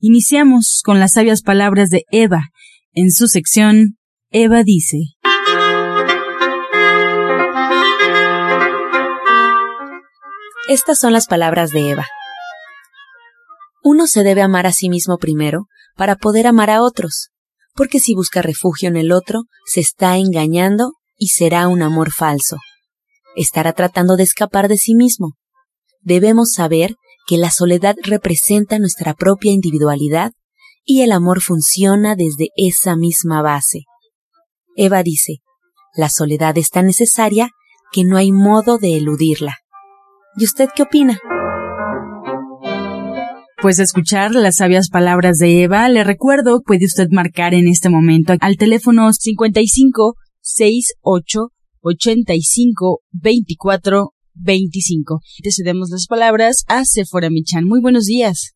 Iniciamos con las sabias palabras de Eva. En su sección, Eva dice. Estas son las palabras de Eva. Uno se debe amar a sí mismo primero para poder amar a otros, porque si busca refugio en el otro, se está engañando y será un amor falso. Estará tratando de escapar de sí mismo. Debemos saber que la soledad representa nuestra propia individualidad y el amor funciona desde esa misma base. Eva dice, la soledad es tan necesaria que no hay modo de eludirla. ¿Y usted qué opina? Pues escuchar las sabias palabras de Eva, le recuerdo, puede usted marcar en este momento al teléfono 55 68 85 24 25. Te cedemos las palabras a Sephora Michan. Muy buenos días.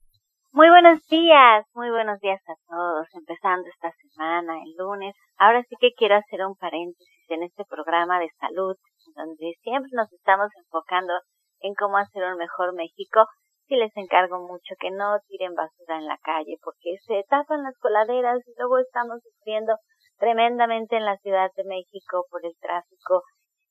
Muy buenos días, muy buenos días a todos, empezando esta semana, el lunes. Ahora sí que quiero hacer un paréntesis en este programa de salud, donde siempre nos estamos enfocando en cómo hacer un mejor México, sí les encargo mucho que no tiren basura en la calle porque se tapan las coladeras y luego estamos sufriendo tremendamente en la Ciudad de México por el tráfico.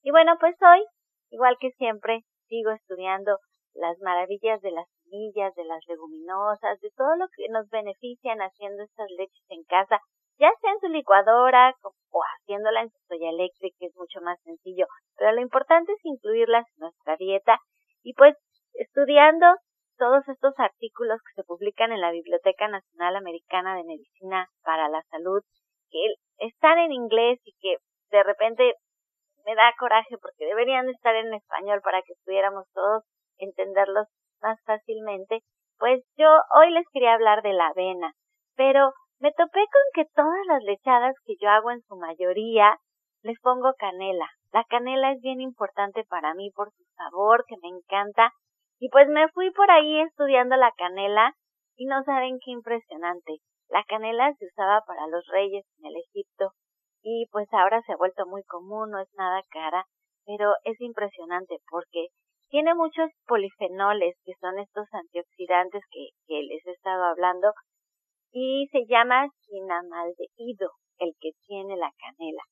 Y bueno, pues hoy, igual que siempre, sigo estudiando las maravillas de las semillas, de las leguminosas, de todo lo que nos benefician haciendo estas leches en casa, ya sea en su licuadora o haciéndola en su soya eléctrica, que es mucho más sencillo. Pero lo importante es incluirlas en nuestra dieta y pues estudiando todos estos artículos que se publican en la Biblioteca Nacional Americana de Medicina para la Salud, que están en inglés y que de repente me da coraje porque deberían estar en español para que pudiéramos todos entenderlos más fácilmente, pues yo hoy les quería hablar de la avena, pero me topé con que todas las lechadas que yo hago en su mayoría les pongo canela. La canela es bien importante para mí por su sabor, que me encanta. Y pues me fui por ahí estudiando la canela y no saben qué impresionante. La canela se usaba para los reyes en el Egipto y pues ahora se ha vuelto muy común, no es nada cara, pero es impresionante porque tiene muchos polifenoles que son estos antioxidantes que, les he estado hablando y se llama cinamaldehído el que tiene la canela.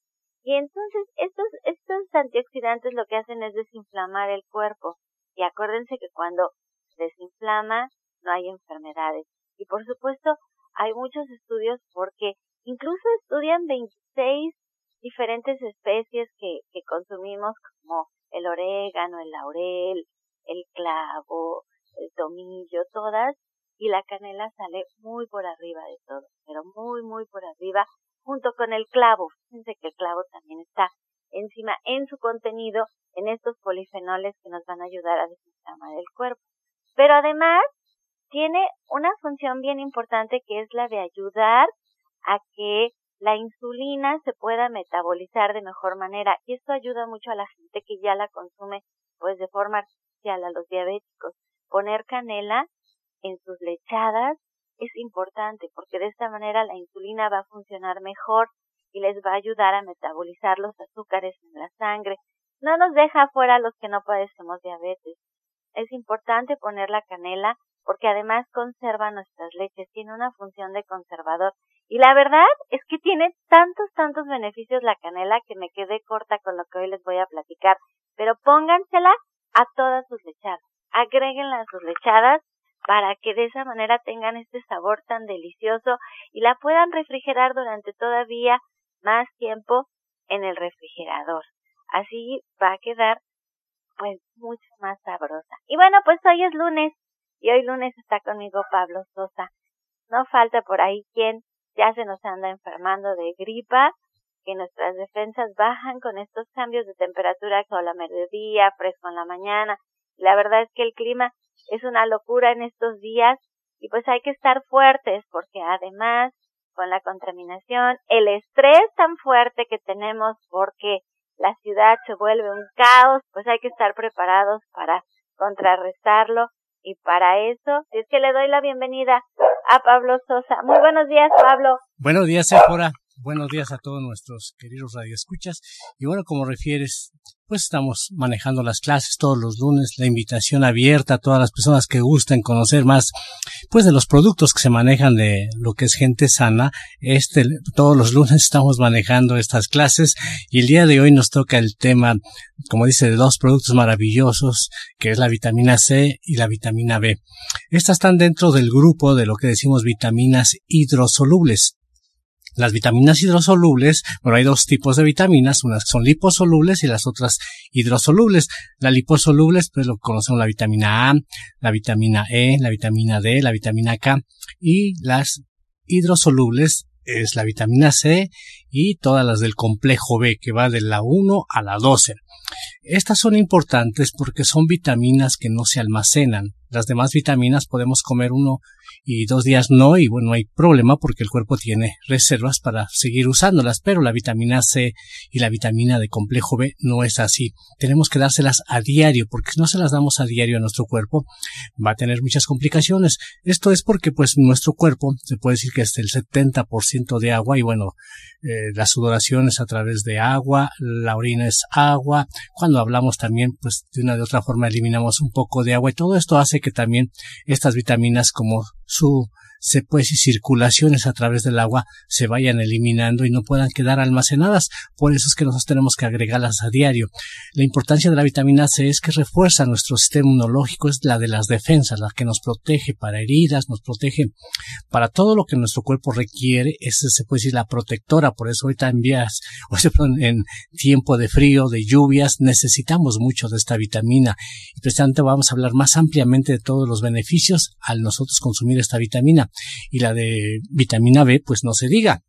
Y entonces estos, estos antioxidantes lo que hacen es desinflamar el cuerpo. Y acuérdense que cuando desinflama no hay enfermedades. Y por supuesto hay muchos estudios porque incluso estudian 26 diferentes especies que, consumimos como el orégano, el laurel, el clavo, el tomillo, todas, y la canela sale muy por arriba de todo, pero muy, muy por arriba, junto con el clavo. Fíjense que el clavo también está encima en su contenido en estos polifenoles que nos van a ayudar a desinflamar el cuerpo. Pero además tiene una función bien importante que es la de ayudar a que la insulina se pueda metabolizar de mejor manera y esto ayuda mucho a la gente que ya la consume pues de forma artificial a los diabéticos. Poner canela en sus lechadas es importante porque de esta manera la insulina va a funcionar mejor y les va a ayudar a metabolizar los azúcares en la sangre. No nos deja fuera los que no padecemos diabetes. Es importante poner la canela porque además conserva nuestras leches, tiene una función de conservador. Y la verdad es que tiene tantos, tantos beneficios la canela que me quedé corta con lo que hoy les voy a platicar. Pero póngansela a todas sus lechadas. Agréguenla a sus lechadas para que de esa manera tengan este sabor tan delicioso y la puedan refrigerar durante todavía más tiempo en el refrigerador. Así va a quedar pues mucho más sabrosa. Y bueno, pues hoy es lunes y hoy lunes está conmigo Pablo Sosa. No falta por ahí quien ya se nos anda enfermando de gripa, que nuestras defensas bajan con estos cambios de temperatura a la mediodía, fresco en la mañana. La verdad es que el clima es una locura en estos días y pues hay que estar fuertes porque además con la contaminación, el estrés tan fuerte que tenemos porque la ciudad se vuelve un caos, pues hay que estar preparados para contrarrestarlo y para eso es que le doy la bienvenida a Pablo Sosa. Muy buenos días, Pablo. Buenos días, Sephora. Buenos días a todos nuestros queridos radioescuchas. Y bueno, como refieres, pues estamos manejando las clases todos los lunes, la invitación abierta a todas las personas que gusten conocer más, pues de los productos que se manejan de lo que es gente sana. Este, todos los lunes estamos manejando estas clases y el día de hoy nos toca el tema, como dice, de dos productos maravillosos, que es la vitamina C y la vitamina B. Estas están dentro del grupo de lo que decimos vitaminas hidrosolubles. Las vitaminas hidrosolubles, bueno, hay dos tipos de vitaminas, unas son liposolubles y las otras hidrosolubles. Las liposolubles, pues lo conocemos la vitamina A, la vitamina E, la vitamina D, la vitamina K y las hidrosolubles es la vitamina C y todas las del complejo B que va de la 1 a la 12. Estas son importantes porque son vitaminas que no se almacenan. Las demás vitaminas podemos comer uno y dos días no y bueno, no hay problema porque el cuerpo tiene reservas para seguir usándolas, pero la vitamina C y la vitamina de complejo B no es así. Tenemos que dárselas a diario porque si no se las damos a diario a nuestro cuerpo va a tener muchas complicaciones. Esto es porque pues nuestro cuerpo se puede decir que es el 70% de agua y bueno, eh, la sudoración es a través de agua, la orina es agua, cuando hablamos también pues de una de otra forma eliminamos un poco de agua y todo esto hace que también estas vitaminas como su se pues y circulaciones a través del agua se vayan eliminando y no puedan quedar almacenadas. Por eso es que nosotros tenemos que agregarlas a diario. La importancia de la vitamina C es que refuerza nuestro sistema inmunológico, es la de las defensas, la que nos protege para heridas, nos protege para todo lo que nuestro cuerpo requiere. Esa se puede decir la protectora. Por eso ahorita en vías, en tiempo de frío, de lluvias, necesitamos mucho de esta vitamina. Y precisamente vamos a hablar más ampliamente de todos los beneficios al nosotros consumir esta vitamina y la de vitamina B, pues no se diga.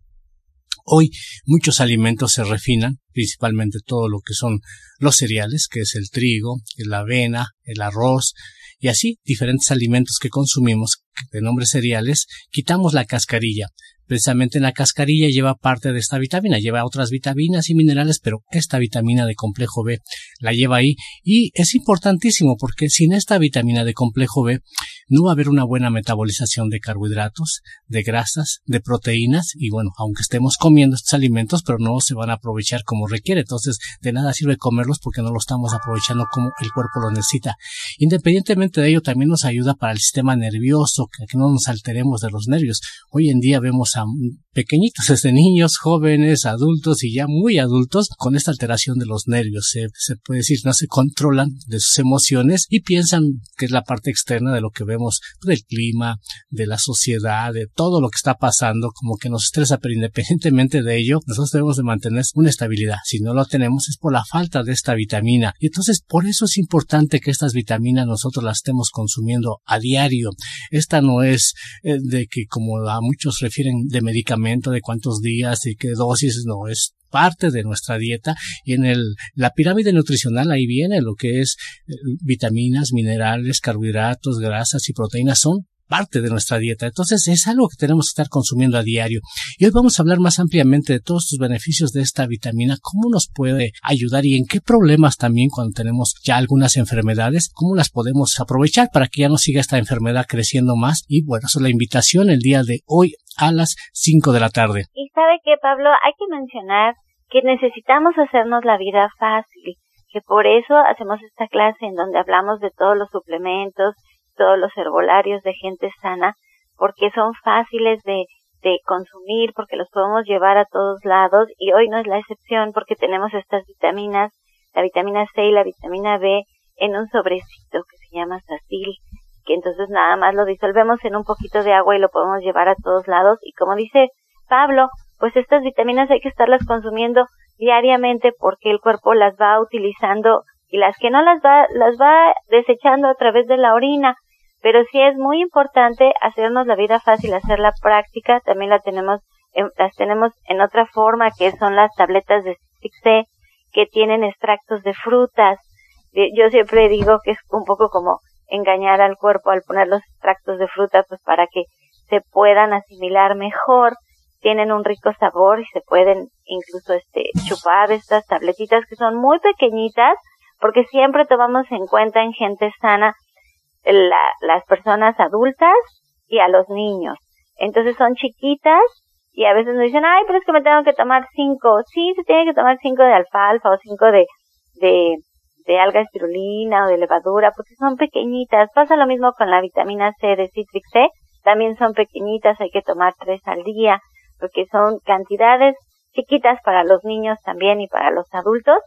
Hoy muchos alimentos se refinan, principalmente todo lo que son los cereales, que es el trigo, la avena, el arroz, y así diferentes alimentos que consumimos de nombre cereales, quitamos la cascarilla, Precisamente en la cascarilla lleva parte de esta vitamina, lleva otras vitaminas y minerales, pero esta vitamina de complejo B la lleva ahí y es importantísimo porque sin esta vitamina de complejo B no va a haber una buena metabolización de carbohidratos, de grasas, de proteínas y bueno, aunque estemos comiendo estos alimentos, pero no se van a aprovechar como requiere. Entonces, de nada sirve comerlos porque no lo estamos aprovechando como el cuerpo lo necesita. Independientemente de ello, también nos ayuda para el sistema nervioso, que no nos alteremos de los nervios. Hoy en día vemos a pequeñitos, desde niños, jóvenes, adultos y ya muy adultos, con esta alteración de los nervios. Se, se puede decir, no se controlan de sus emociones y piensan que es la parte externa de lo que vemos del clima, de la sociedad, de todo lo que está pasando, como que nos estresa, pero independientemente de ello, nosotros debemos de mantener una estabilidad. Si no lo tenemos es por la falta de esta vitamina. Y entonces por eso es importante que estas vitaminas nosotros las estemos consumiendo a diario. Esta no es eh, de que como a muchos refieren de medicamento, de cuántos días y qué dosis, no, es parte de nuestra dieta y en el, la pirámide nutricional ahí viene lo que es eh, vitaminas, minerales, carbohidratos, grasas y proteínas son parte de nuestra dieta. Entonces es algo que tenemos que estar consumiendo a diario. Y hoy vamos a hablar más ampliamente de todos los beneficios de esta vitamina, cómo nos puede ayudar y en qué problemas también cuando tenemos ya algunas enfermedades, cómo las podemos aprovechar para que ya no siga esta enfermedad creciendo más. Y bueno, eso es la invitación el día de hoy a las 5 de la tarde. Y sabe que Pablo, hay que mencionar que necesitamos hacernos la vida fácil, que por eso hacemos esta clase en donde hablamos de todos los suplementos, todos los herbolarios de gente sana, porque son fáciles de, de consumir, porque los podemos llevar a todos lados y hoy no es la excepción porque tenemos estas vitaminas, la vitamina C y la vitamina B en un sobrecito que se llama Sacil, que entonces nada más lo disolvemos en un poquito de agua y lo podemos llevar a todos lados y como dice Pablo, pues estas vitaminas hay que estarlas consumiendo diariamente porque el cuerpo las va utilizando y las que no las va las va desechando a través de la orina pero sí es muy importante hacernos la vida fácil, hacer la práctica. También la tenemos, las tenemos en otra forma, que son las tabletas de C, que tienen extractos de frutas. Yo siempre digo que es un poco como engañar al cuerpo al poner los extractos de fruta, pues para que se puedan asimilar mejor. tienen un rico sabor y se pueden incluso este chupar estas tabletitas que son muy pequeñitas porque siempre tomamos en cuenta en gente sana la, las personas adultas y a los niños. Entonces son chiquitas y a veces nos dicen, ay, pero es que me tengo que tomar cinco. Sí, se tiene que tomar cinco de alfalfa o cinco de, de, de alga espirulina o de levadura porque son pequeñitas. Pasa lo mismo con la vitamina C de Citrix C. También son pequeñitas, hay que tomar tres al día porque son cantidades chiquitas para los niños también y para los adultos.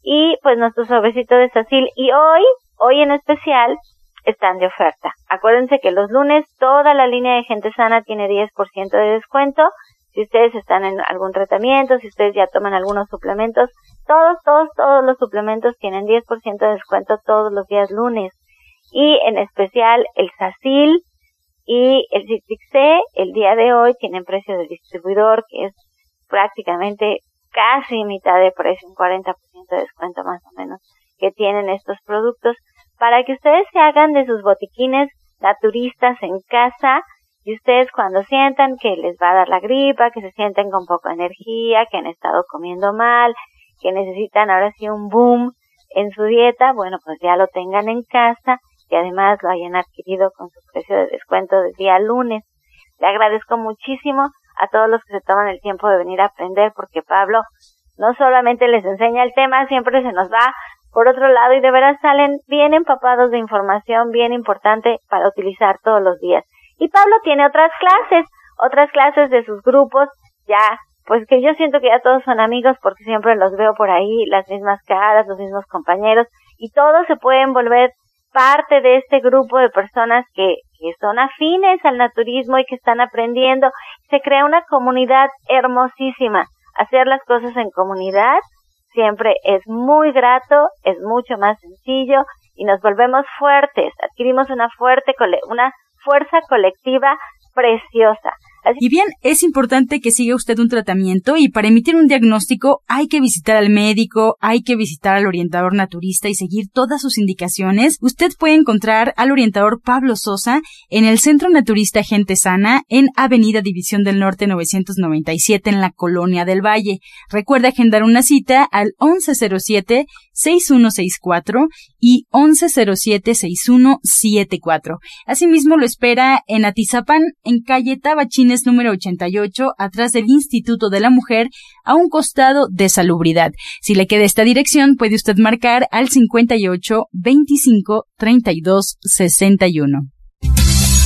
Y pues nuestro sobrecito de Sacil. Y hoy, hoy en especial, están de oferta. Acuérdense que los lunes toda la línea de gente sana tiene 10% de descuento. Si ustedes están en algún tratamiento, si ustedes ya toman algunos suplementos, todos, todos, todos los suplementos tienen 10% de descuento todos los días lunes. Y en especial el Sacil y el Citrix C, el día de hoy tienen precio de distribuidor que es prácticamente casi mitad de precio, un 40% de descuento más o menos que tienen estos productos para que ustedes se hagan de sus botiquines naturistas en casa y ustedes cuando sientan que les va a dar la gripa, que se sienten con poca energía, que han estado comiendo mal, que necesitan ahora sí un boom en su dieta, bueno, pues ya lo tengan en casa y además lo hayan adquirido con su precio de descuento del día lunes. Le agradezco muchísimo a todos los que se toman el tiempo de venir a aprender porque Pablo no solamente les enseña el tema, siempre se nos va por otro lado, y de veras salen bien empapados de información bien importante para utilizar todos los días. Y Pablo tiene otras clases, otras clases de sus grupos, ya, pues que yo siento que ya todos son amigos porque siempre los veo por ahí, las mismas caras, los mismos compañeros, y todos se pueden volver parte de este grupo de personas que, que son afines al naturismo y que están aprendiendo. Se crea una comunidad hermosísima. Hacer las cosas en comunidad siempre es muy grato, es mucho más sencillo y nos volvemos fuertes, adquirimos una fuerte, una fuerza colectiva preciosa. Y bien, es importante que siga usted un tratamiento y para emitir un diagnóstico hay que visitar al médico, hay que visitar al orientador naturista y seguir todas sus indicaciones. Usted puede encontrar al orientador Pablo Sosa en el Centro Naturista Gente Sana en Avenida División del Norte 997 en la Colonia del Valle. Recuerde agendar una cita al 1107-6164 y 1107-6174. Asimismo lo espera en Atizapán en calle Tabachines número 88, atrás del Instituto de la Mujer, a un costado de salubridad. Si le queda esta dirección, puede usted marcar al 58 25 32 61.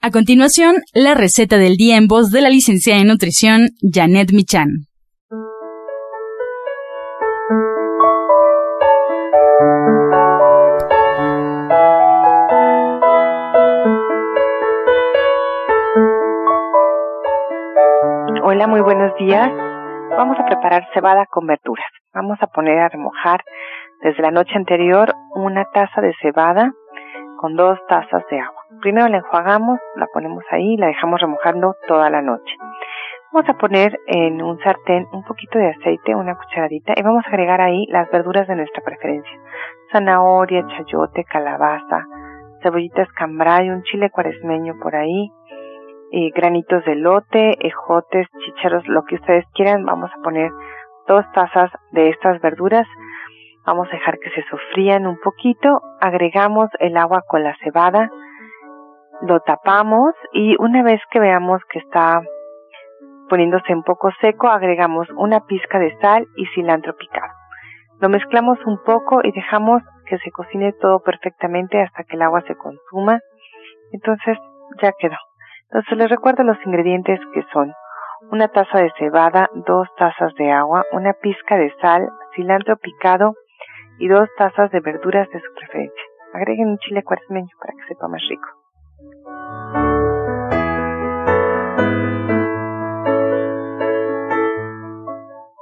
A continuación, la receta del día en voz de la licenciada en nutrición Janet Michan. Hola, muy buenos días. Vamos a preparar cebada con verduras. Vamos a poner a remojar desde la noche anterior una taza de cebada con dos tazas de agua. Primero la enjuagamos, la ponemos ahí, la dejamos remojando toda la noche. Vamos a poner en un sartén un poquito de aceite, una cucharadita, y vamos a agregar ahí las verduras de nuestra preferencia. Zanahoria, chayote, calabaza, cebollitas cambray, un chile cuaresmeño por ahí, y granitos de lote, ejotes, chícharos, lo que ustedes quieran. Vamos a poner dos tazas de estas verduras Vamos a dejar que se sofrían un poquito, agregamos el agua con la cebada, lo tapamos y una vez que veamos que está poniéndose un poco seco, agregamos una pizca de sal y cilantro picado. Lo mezclamos un poco y dejamos que se cocine todo perfectamente hasta que el agua se consuma. Entonces ya quedó. Entonces les recuerdo los ingredientes que son una taza de cebada, dos tazas de agua, una pizca de sal, cilantro picado, y dos tazas de verduras de su preferencia. Agreguen un chile cuaresmeño para que sepa más rico.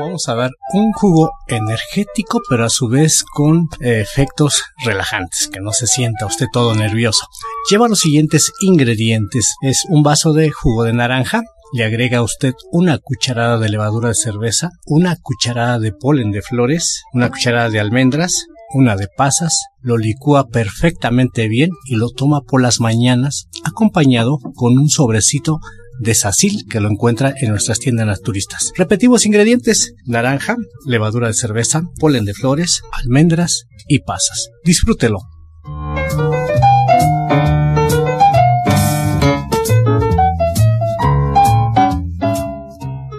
Vamos a ver un jugo energético, pero a su vez con eh, efectos relajantes, que no se sienta usted todo nervioso. Lleva los siguientes ingredientes. Es un vaso de jugo de naranja, le agrega usted una cucharada de levadura de cerveza, una cucharada de polen de flores, una cucharada de almendras, una de pasas, lo licúa perfectamente bien y lo toma por las mañanas acompañado con un sobrecito de Sacil que lo encuentra en nuestras tiendas naturistas. Repetimos ingredientes, naranja, levadura de cerveza, polen de flores, almendras y pasas. Disfrútelo.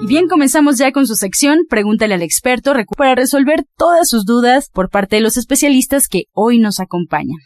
Y bien, comenzamos ya con su sección Pregúntale al experto para resolver todas sus dudas por parte de los especialistas que hoy nos acompañan.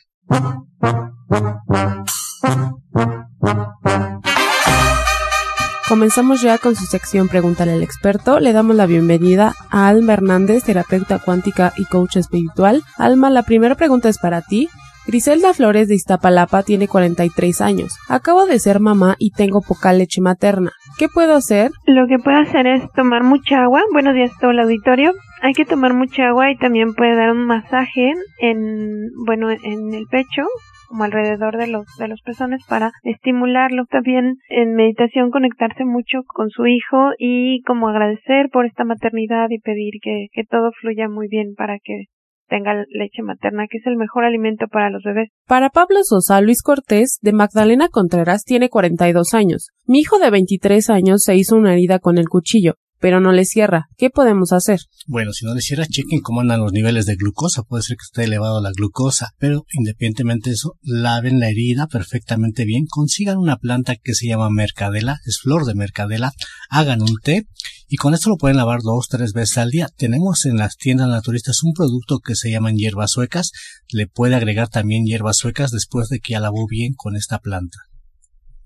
Comenzamos ya con su sección Pregúntale al experto. Le damos la bienvenida a Alma Hernández, terapeuta cuántica y coach espiritual. Alma, la primera pregunta es para ti. Griselda Flores de Iztapalapa tiene 43 años. Acabo de ser mamá y tengo poca leche materna. ¿Qué puedo hacer? Lo que puedo hacer es tomar mucha agua. Buenos días a todo el auditorio. Hay que tomar mucha agua y también puede dar un masaje en, bueno, en el pecho como alrededor de los de los pezones para estimularlo también en meditación conectarse mucho con su hijo y como agradecer por esta maternidad y pedir que, que todo fluya muy bien para que tenga leche materna, que es el mejor alimento para los bebés. Para Pablo Sosa, Luis Cortés, de Magdalena Contreras, tiene 42 años. Mi hijo de 23 años se hizo una herida con el cuchillo pero no le cierra. ¿Qué podemos hacer? Bueno, si no le cierra, chequen cómo andan los niveles de glucosa. Puede ser que esté elevado la glucosa, pero independientemente de eso, laven la herida perfectamente bien. Consigan una planta que se llama mercadela, es flor de mercadela. Hagan un té y con esto lo pueden lavar dos, tres veces al día. Tenemos en las tiendas naturistas un producto que se llaman hierbas suecas. Le puede agregar también hierbas suecas después de que ya lavó bien con esta planta.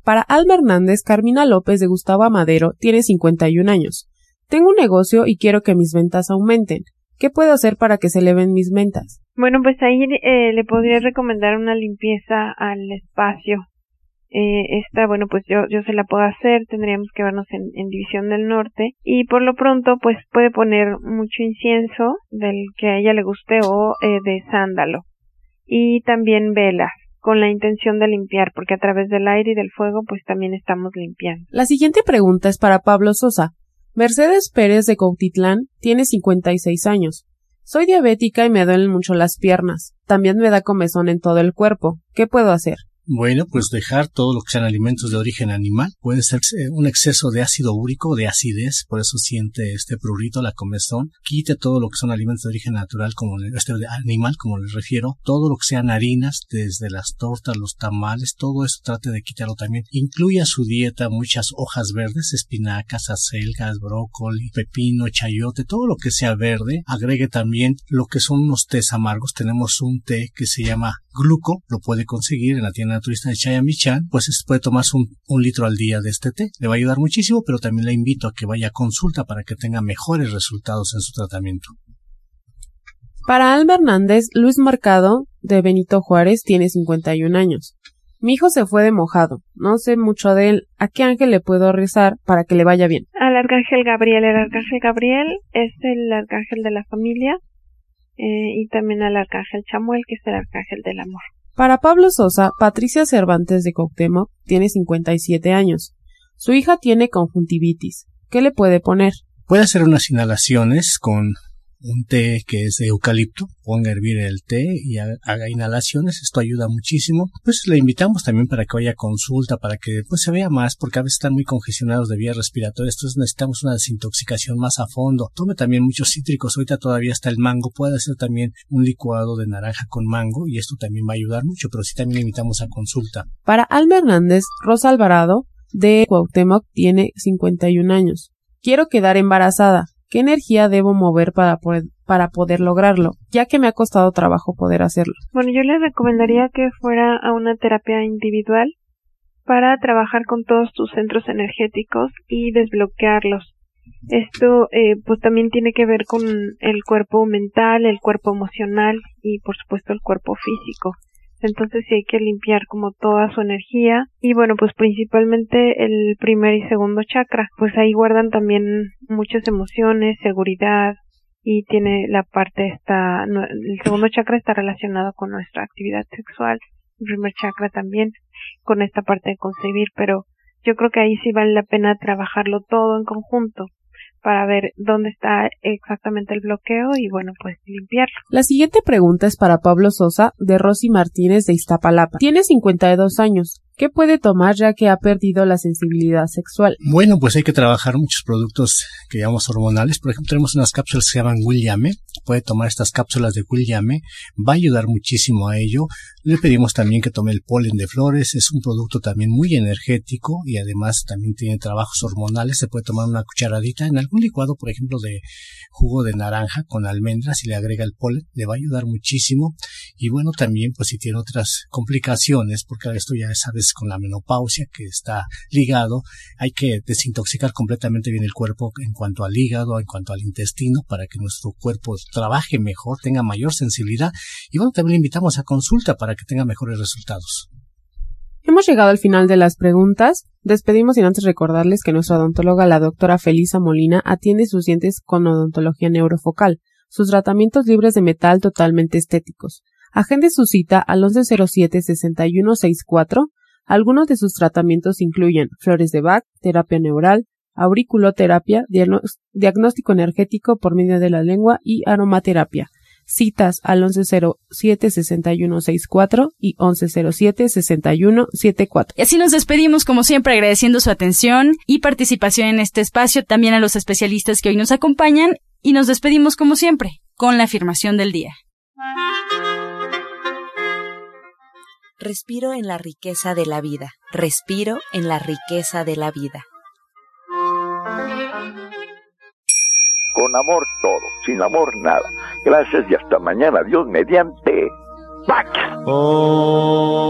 Para Alma Hernández, Carmina López de Gustavo Amadero tiene 51 años. Tengo un negocio y quiero que mis ventas aumenten. ¿Qué puedo hacer para que se eleven mis ventas? Bueno, pues ahí eh, le podría recomendar una limpieza al espacio. Eh, esta, bueno, pues yo, yo se la puedo hacer, tendríamos que vernos en, en, División del Norte y por lo pronto pues puede poner mucho incienso del que a ella le guste o eh, de sándalo y también velas con la intención de limpiar porque a través del aire y del fuego pues también estamos limpiando. La siguiente pregunta es para Pablo Sosa. Mercedes Pérez de Cautitlán tiene 56 años. Soy diabética y me duelen mucho las piernas. También me da comezón en todo el cuerpo. ¿Qué puedo hacer? Bueno, pues dejar todo lo que sean alimentos de origen animal. Puede ser eh, un exceso de ácido úrico, de acidez, por eso siente este prurito, la comezón. Quite todo lo que son alimentos de origen natural, como este animal, como les refiero. Todo lo que sean harinas, desde las tortas, los tamales, todo eso trate de quitarlo también. Incluya su dieta muchas hojas verdes, espinacas, acelgas, brócoli, pepino, chayote, todo lo que sea verde. Agregue también lo que son unos tés amargos. Tenemos un té que se llama gluco, lo puede conseguir en la tienda naturista de Chayamichan, pues puede tomarse un, un, litro al día de este té. Le va a ayudar muchísimo, pero también le invito a que vaya a consulta para que tenga mejores resultados en su tratamiento. Para Alma Hernández, Luis Mercado, de Benito Juárez, tiene 51 años. Mi hijo se fue de mojado. No sé mucho de él. ¿A qué ángel le puedo rezar para que le vaya bien? Al arcángel Gabriel. El arcángel Gabriel es el arcángel de la familia eh, y también al arcángel Chamuel, que es el arcángel del amor. Para Pablo Sosa, Patricia Cervantes de Coctemoc tiene 57 años. Su hija tiene conjuntivitis. ¿Qué le puede poner? Puede hacer unas inhalaciones con un té que es de eucalipto, ponga a hervir el té y haga inhalaciones, esto ayuda muchísimo. Pues le invitamos también para que vaya consulta, para que pues se vea más, porque a veces están muy congestionados de vías respiratorias, entonces necesitamos una desintoxicación más a fondo. Tome también muchos cítricos, ahorita todavía está el mango, puede hacer también un licuado de naranja con mango y esto también va a ayudar mucho, pero sí también le invitamos a consulta. Para Alma Hernández, Rosa Alvarado de Cuauhtémoc tiene 51 años. Quiero quedar embarazada. ¿Qué energía debo mover para poder, para poder lograrlo? Ya que me ha costado trabajo poder hacerlo. Bueno, yo le recomendaría que fuera a una terapia individual para trabajar con todos tus centros energéticos y desbloquearlos. Esto eh, pues también tiene que ver con el cuerpo mental, el cuerpo emocional y por supuesto el cuerpo físico entonces sí hay que limpiar como toda su energía y bueno pues principalmente el primer y segundo chakra pues ahí guardan también muchas emociones seguridad y tiene la parte esta el segundo chakra está relacionado con nuestra actividad sexual el primer chakra también con esta parte de concebir pero yo creo que ahí sí vale la pena trabajarlo todo en conjunto para ver dónde está exactamente el bloqueo y bueno, pues limpiarlo. La siguiente pregunta es para Pablo Sosa de Rosy Martínez de Iztapalapa. Tiene 52 años. ¿Qué puede tomar ya que ha perdido la sensibilidad sexual? Bueno, pues hay que trabajar muchos productos que llamamos hormonales. Por ejemplo, tenemos unas cápsulas que se llaman Williame. Puede tomar estas cápsulas de Williame. Va a ayudar muchísimo a ello. Le pedimos también que tome el polen de flores. Es un producto también muy energético y además también tiene trabajos hormonales. Se puede tomar una cucharadita en algún licuado, por ejemplo, de jugo de naranja con almendras y le agrega el polen. Le va a ayudar muchísimo. Y bueno, también pues si tiene otras complicaciones, porque esto ya sabes con la menopausia que está ligado, hay que desintoxicar completamente bien el cuerpo en cuanto al hígado, en cuanto al intestino, para que nuestro cuerpo trabaje mejor, tenga mayor sensibilidad. Y bueno, también le invitamos a consulta para que tenga mejores resultados. Hemos llegado al final de las preguntas. Despedimos sin antes recordarles que nuestra odontóloga, la doctora Felisa Molina, atiende sus dientes con odontología neurofocal, sus tratamientos libres de metal totalmente estéticos. Agende su cita al 1107-6164 algunos de sus tratamientos incluyen flores de Bach, terapia neural, auriculoterapia, diagnóstico energético por medio de la lengua y aromaterapia. Citas al 1107-6164 y 1107-6174. Y así nos despedimos, como siempre, agradeciendo su atención y participación en este espacio, también a los especialistas que hoy nos acompañan, y nos despedimos, como siempre, con la afirmación del día. Respiro en la riqueza de la vida. Respiro en la riqueza de la vida. Con amor todo, sin amor nada. Gracias y hasta mañana. Dios mediante. ¡Pax! Oh.